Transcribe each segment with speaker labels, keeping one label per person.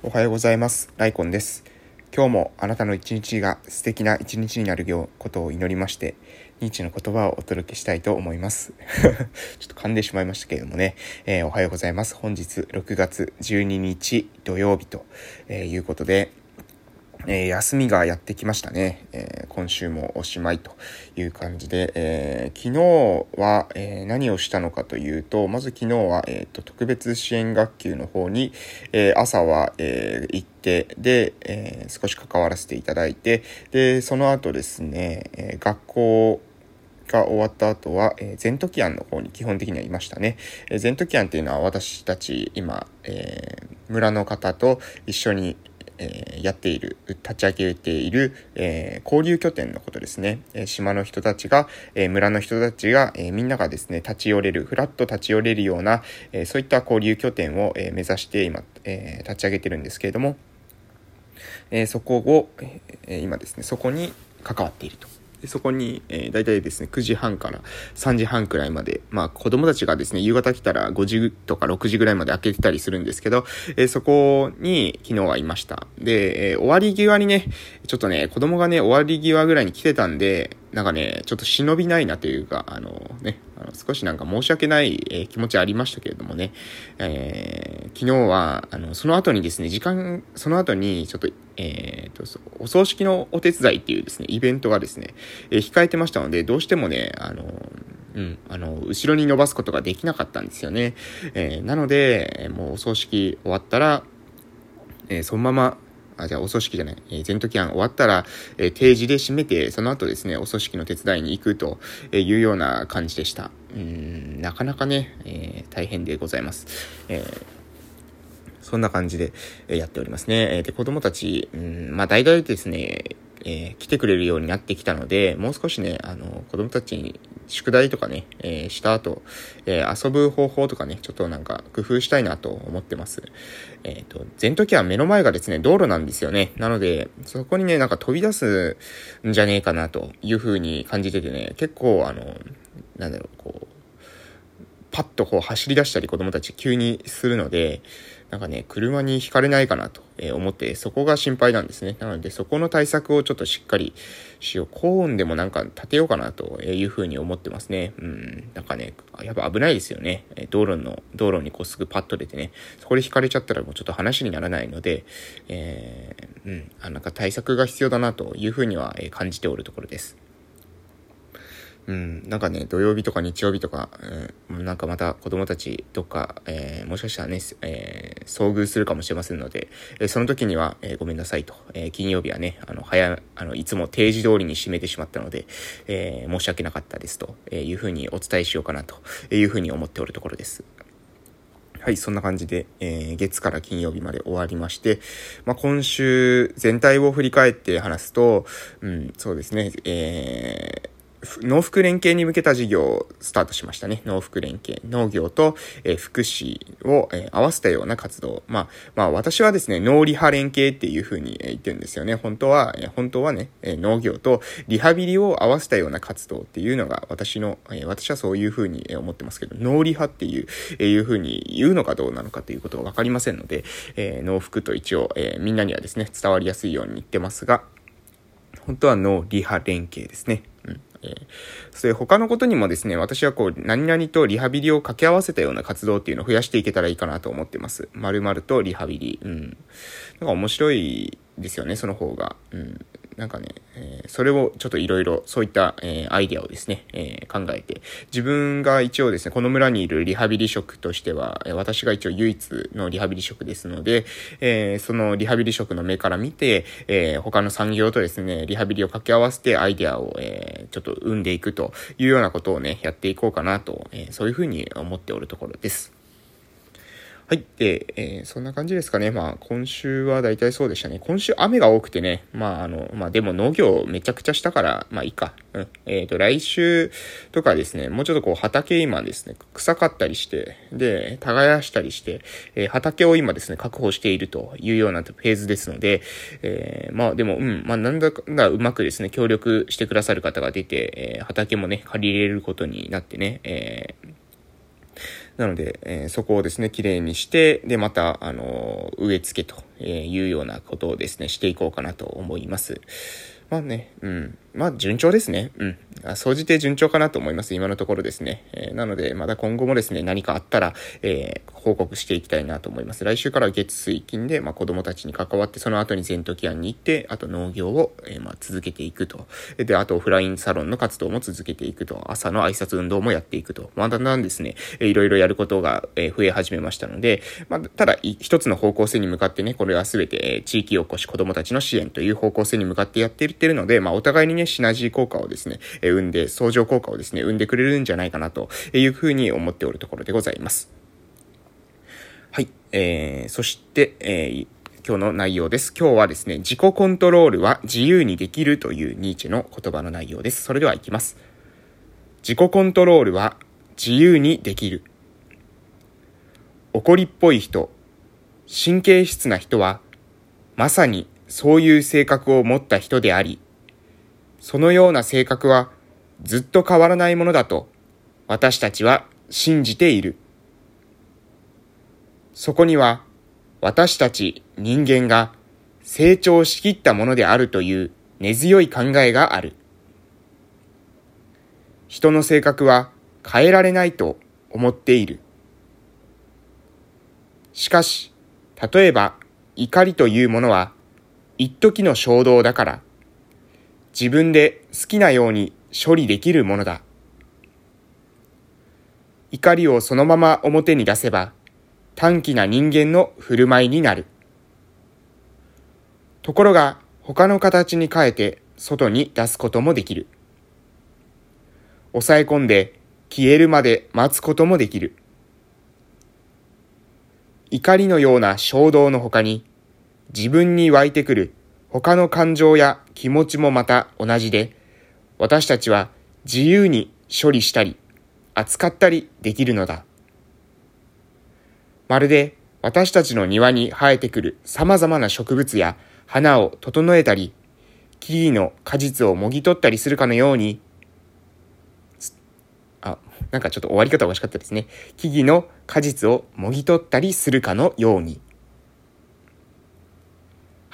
Speaker 1: おはようございます。ライコンです。今日もあなたの一日が素敵な一日になることを祈りまして、ニーチの言葉をお届けしたいと思います。ちょっと噛んでしまいましたけれどもね、えーおはようございます。本日6月12日土曜日と、えーいうことで、えー休みがやってきましたね、えー今週もおしまいという感じで、えー昨日は、え何をしたのかというと、まず昨日は、えーと特別支援学級の方に、え朝は、え行って、で、え少し関わらせていただいて、で、その後ですね、え学校が終わった後は、えー、ゼントキアンの方に基本的にはいましたね。えーゼントキアンっていうのは私たち今、えー村の方と一緒に、えーやっている、立ち上げている、えー交流拠点のことですね。えー島の人たちが、え村の人たちが、えみんながですね、立ち寄れる、ふらっと立ち寄れるような、えそういった交流拠点を、え目指して今、え立ち上げてるんですけれども、えそこを、え今ですね、そこに関わっていると。でそこに、えー、大体ですね、9時半から3時半くらいまで、まあ子供たちがですね、夕方来たら5時とか6時ぐらいまで開けてたりするんですけど、えーそこに昨日はいました。で、えー終わり際にね、ちょっとね、子供がね、終わり際ぐらいに来てたんで、なんかね、ちょっと忍びないなというか、あのね、あの少しなんか申し訳ない、えー気持ちありましたけれどもね、えー昨日は、あの、その後にですね、時間、その後に、ちょっと、えーと、お葬式のお手伝いっていうですね、イベントがですね、えー控えてましたので、どうしてもね、あの、うん、あの、後ろに伸ばすことができなかったんですよね。えなので、もうお葬式終わったら、えそのまま、あ、じゃあお葬式じゃない、えー、全時間終わったら、えー定時で締めて、その後ですね、お葬式の手伝いに行くというような感じでした。うん、なかなかね、えー大変でございます。えーそんな感じでやっておりますね。で、子供たち、うん、まあ大体ですね、えー来てくれるようになってきたので、もう少しね、あの、子供たちに宿題とかね、えーした後、えー遊ぶ方法とかね、ちょっとなんか工夫したいなと思ってます。えっ、と、前時は目の前がですね、道路なんですよね。なので、そこにね、なんか飛び出すんじゃねえかなという風に感じててね、結構あの、なんだろう、こう、パッとこう走り出したり子供たち急にするので、なんかね、車にひかれないかなと思って、そこが心配なんですね。なので、そこの対策をちょっとしっかりしよう。コーンでもなんか立てようかなというふうに思ってますね。うん。なんかね、やっぱ危ないですよね。道路の、道路にこうすぐパッと出てね、そこでひかれちゃったらもうちょっと話にならないので、えーうん。あ、なんか対策が必要だなというふうには感じておるところです。うん、なんかね、土曜日とか日曜日とか、うん、なんかまた子供たちとか、えーもしかしたらね、えー遭遇するかもしれませんので、えーその時には、えごめんなさいと、え金曜日はね、あの、早、あの、いつも定時通りに締めてしまったので、え申し訳なかったですとえいうふうにお伝えしようかなというふうに思っておるところです。はい、そんな感じで、えー月から金曜日まで終わりまして、まあ、今週全体を振り返って話すと、うん、そうですね、えー農福連携に向けた事業をスタートしましたね。農福連携。農業と、えー福祉を、えー合わせたような活動。まあ、まあ私はですね、農リハ連携っていうふうに、え言ってるんですよね。本当は、えー本当はね、えー農業とリハビリを合わせたような活動っていうのが私の、えー私はそういうふうに思ってますけど、農リハっていう、えーいうふうに言うのかどうなのかということはわかりませんので、えー農福と一応、えーみんなにはですね、伝わりやすいように言ってますが、本当は脳リハ連携ですね。えーそれ他のことにもですね、私はこう、何々とリハビリを掛け合わせたような活動っていうのを増やしていけたらいいかなと思ってます。まるとリハビリ。うん。なんか面白いですよね、その方が。うん。なんかね、えーそれをちょっといろいろそういった、えーアイデアをですね、えー考えて、自分が一応ですね、この村にいるリハビリ職としては、私が一応唯一のリハビリ職ですので、えーそのリハビリ職の目から見て、え他の産業とですね、リハビリを掛け合わせてアイデアを、えちょっと生んでいくというようなことをね、やっていこうかなと、えそういうふうに思っておるところです。はい。で、えーそんな感じですかね。まあ、今週は大体そうでしたね。今週雨が多くてね。まあ、あの、まあ、でも農業めちゃくちゃしたから、まあいいか。うん。えっ、と、来週とかですね、もうちょっとこう畑今ですね、臭かったりして、で、耕したりして、えー畑を今ですね、確保しているというようなフェーズですので、えーまあでも、うん、まあなんだかんだうまくですね、協力してくださる方が出て、えー畑もね、借りれることになってね、えなので、えーそこをですね、綺麗にして、で、また、あのー植え付けというようなことをですね、していこうかなと思います。まあね、うん。まあ、順調ですね。うん。総じて順調かなと思います。今のところですね。えー、なので、まだ今後もですね、何かあったら、えー、報告していきたいなと思います。来週から月水金で、まあ、子供たちに関わって、その後に全都期案に行って、あと農業を、えー、まあ、続けていくと。で、あとオフラインサロンの活動も続けていくと。朝の挨拶運動もやっていくと。まあ、だんだんですね、え、いろいろやることが、え、増え始めましたので、まあ、ただ、一つの方向性に向かってね、これは全て、え、地域おこし、子供たちの支援という方向性に向かってやっていってるので、まあ、お互いにね、シナジー効果をですね、え生んで、相乗効果をですね、生んでくれるんじゃないかなというふうに思っておるところでございます。はい。えー、そして、えー、今日の内容です。今日はですね、自己コントロールは自由にできるというニーチェの言葉の内容です。それでは行きます。自己コントロールは自由にできる。怒りっぽい人、神経質な人は、まさにそういう性格を持った人であり、そのような性格はずっと変わらないものだと私たちは信じている。そこには私たち人間が成長しきったものであるという根強い考えがある。人の性格は変えられないと思っている。しかし、例えば怒りというものは一時の衝動だから自分で好きなように処理できるものだ。怒りをそのまま表に出せば短気な人間の振る舞いになる。ところが他の形に変えて外に出すこともできる。抑え込んで消えるまで待つこともできる。怒りのような衝動の他に自分に湧いてくる他の感情や気持ちもまた同じで、私たちは自由に処理したり、扱ったりできるのだ。まるで私たちの庭に生えてくる様々な植物や花を整えたり、木々の果実をもぎ取ったりするかのように、あ、なんかちょっと終わり方おかしかったですね。木々の果実をもぎ取ったりするかのように。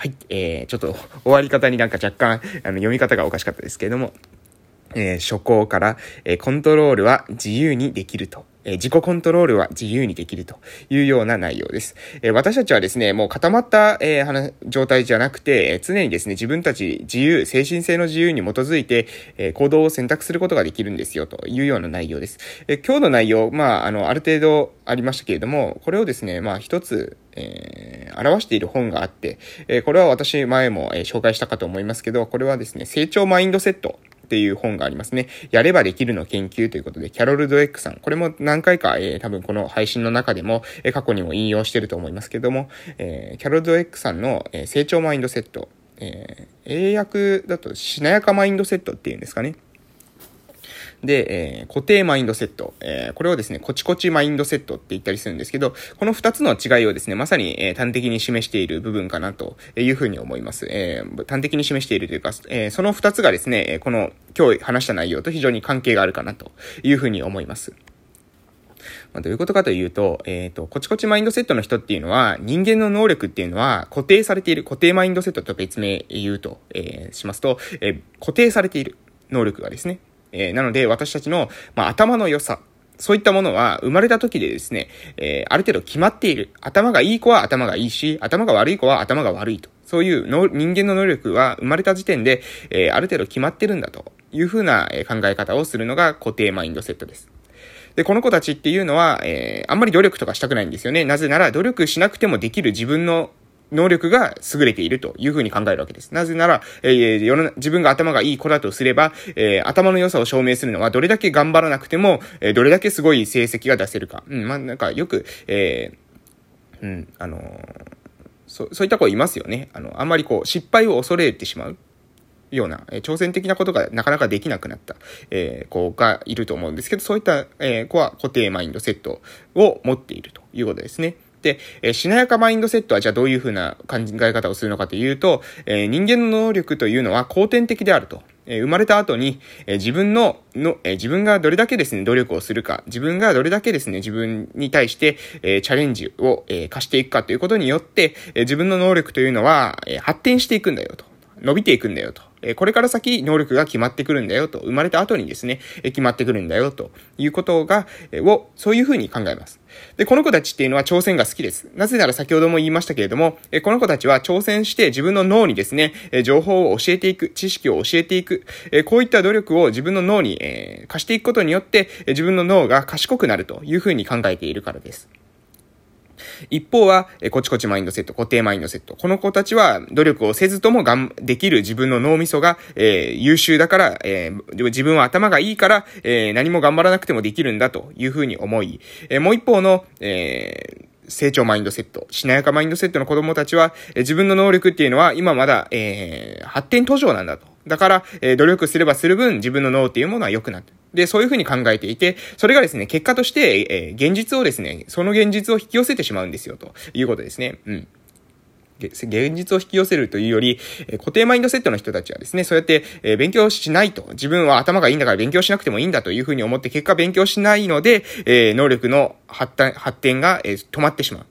Speaker 1: はい、えー、ちょっと終わり方になんか若干、あの、読み方がおかしかったですけれども、えー、初行から、えー、コントロールは自由にできると。え、自己コントロールは自由にできるというような内容です。え私たちはですね、もう固まった、えー、状態じゃなくて、え常にですね、自分たち自由、精神性の自由に基づいて、え行動を選択することができるんですよというような内容です。え今日の内容、まあ、あの、ある程度ありましたけれども、これをですね、まあ、一つ、えー、表している本があって、えこれは私前も、え紹介したかと思いますけど、これはですね、成長マインドセットっていう本がありますね。やればできるの研究ということで、キャロル・ドエックさん。これも何回か、えー、多分この配信の中でも、えー、過去にも引用してると思いますけども、えー、キャロル・ドエックさんの、え、成長マインドセット。え、英訳だとしなやかマインドセットっていうんですかね。で、えー、固定マインドセット。えー、これをですね、コチコチマインドセットって言ったりするんですけど、この二つの違いをですね、まさに、えー、端的に示している部分かなというふうに思います。えー、端的に示しているというか、えー、その二つがですね、この今日話した内容と非常に関係があるかなというふうに思います。ま、どういうことかというと、えっ、ー、と、コチコチマインドセットの人っていうのは、人間の能力っていうのは固定されている、固定マインドセットと別名言うと、えー、しますと、えー、固定されている能力がですね、えー、なので、私たちの、まあ、頭の良さ、そういったものは生まれた時でですね、えー、ある程度決まっている。頭がいい子は頭がいいし、頭が悪い子は頭が悪いと。そういうの人間の能力は生まれた時点で、えー、ある程度決まってるんだというふうな考え方をするのが固定マインドセットです。で、この子たちっていうのは、えー、あんまり努力とかしたくないんですよね。なぜなら努力しなくてもできる自分の能力が優れているというふうに考えるわけです。なぜなら、えー、世の自分が頭がいい子だとすれば、えー、頭の良さを証明するのはどれだけ頑張らなくても、えー、どれだけすごい成績が出せるか。うん、まあ、なんかよく、えー、うん、あのー、そそういった子いますよね。あの、あんまりこう、失敗を恐れてしまう。ような、え、挑戦的なことがなかなかできなくなった、えー、子がいると思うんですけど、そういった、えー、子は固定マインドセットを持っているということですね。で、えー、しなやかマインドセットはじゃあどういうふうな考え方をするのかというと、えー、人間の能力というのは後天的であると。え生まれた後に、え自分の、の、え自分がどれだけですね、努力をするか、自分がどれだけですね、自分に対して、えチャレンジを、え課していくかということによって、え自分の能力というのは、え発展していくんだよと。伸びていくんだよと。えこれから先能力が決まってくるんだよと。生まれた後にですね、え決まってくるんだよということが、えを、そういうふうに考えます。で、この子たちっていうのは挑戦が好きです。なぜなら先ほども言いましたけれども、えこの子たちは挑戦して自分の脳にですね、え情報を教えていく、知識を教えていく、えこういった努力を自分の脳に、え貸していくことによって、え自分の脳が賢くなるというふうに考えているからです。一方は、えこちこちマインドセット、固定マインドセット。この子たちは努力をせずともがん、できる自分の脳みそが、えー、優秀だから、えー、自分は頭がいいから、えー、何も頑張らなくてもできるんだというふうに思い、えもう一方の、え、成長マインドセット、しなやかマインドセットの子供たちは、え自分の能力っていうのは今まだ、え、発展途上なんだと。だから、えー、努力すればする分自分の脳っていうものは良くなる。で、そういうふうに考えていて、それがですね、結果として、えー、現実をですね、その現実を引き寄せてしまうんですよ、ということですね。うん。現実を引き寄せるというより、固定マインドセットの人たちはですね、そうやって、勉強しないと。自分は頭がいいんだから勉強しなくてもいいんだというふうに思って、結果勉強しないので、能力の発展、が、止まってしまう。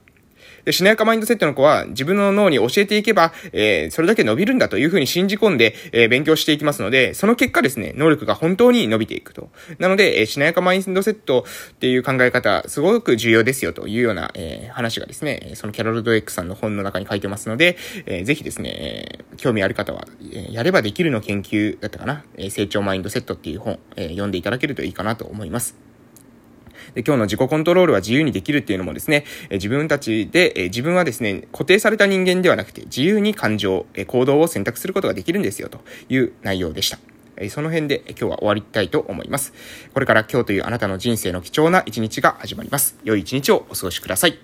Speaker 1: で、しなやかマインドセットの子は自分の脳に教えていけば、えー、それだけ伸びるんだというふうに信じ込んで、えー、勉強していきますので、その結果ですね、能力が本当に伸びていくと。なので、えー、しなやかマインドセットっていう考え方、すごく重要ですよというような、えー、話がですね、そのキャロルドエックさんの本の中に書いてますので、えー、ぜひですね、えー、興味ある方は、えー、やればできるの研究だったかな、えー、成長マインドセットっていう本、えー、読んでいただけるといいかなと思います。で、今日の自己コントロールは自由にできるっていうのもですね、え自分たちで、え自分はですね、固定された人間ではなくて、自由に感情、え行動を選択することができるんですよ、という内容でした。えその辺で今日は終わりたいと思います。これから今日というあなたの人生の貴重な一日が始まります。良い一日をお過ごしください。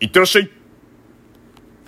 Speaker 1: いってらっしゃい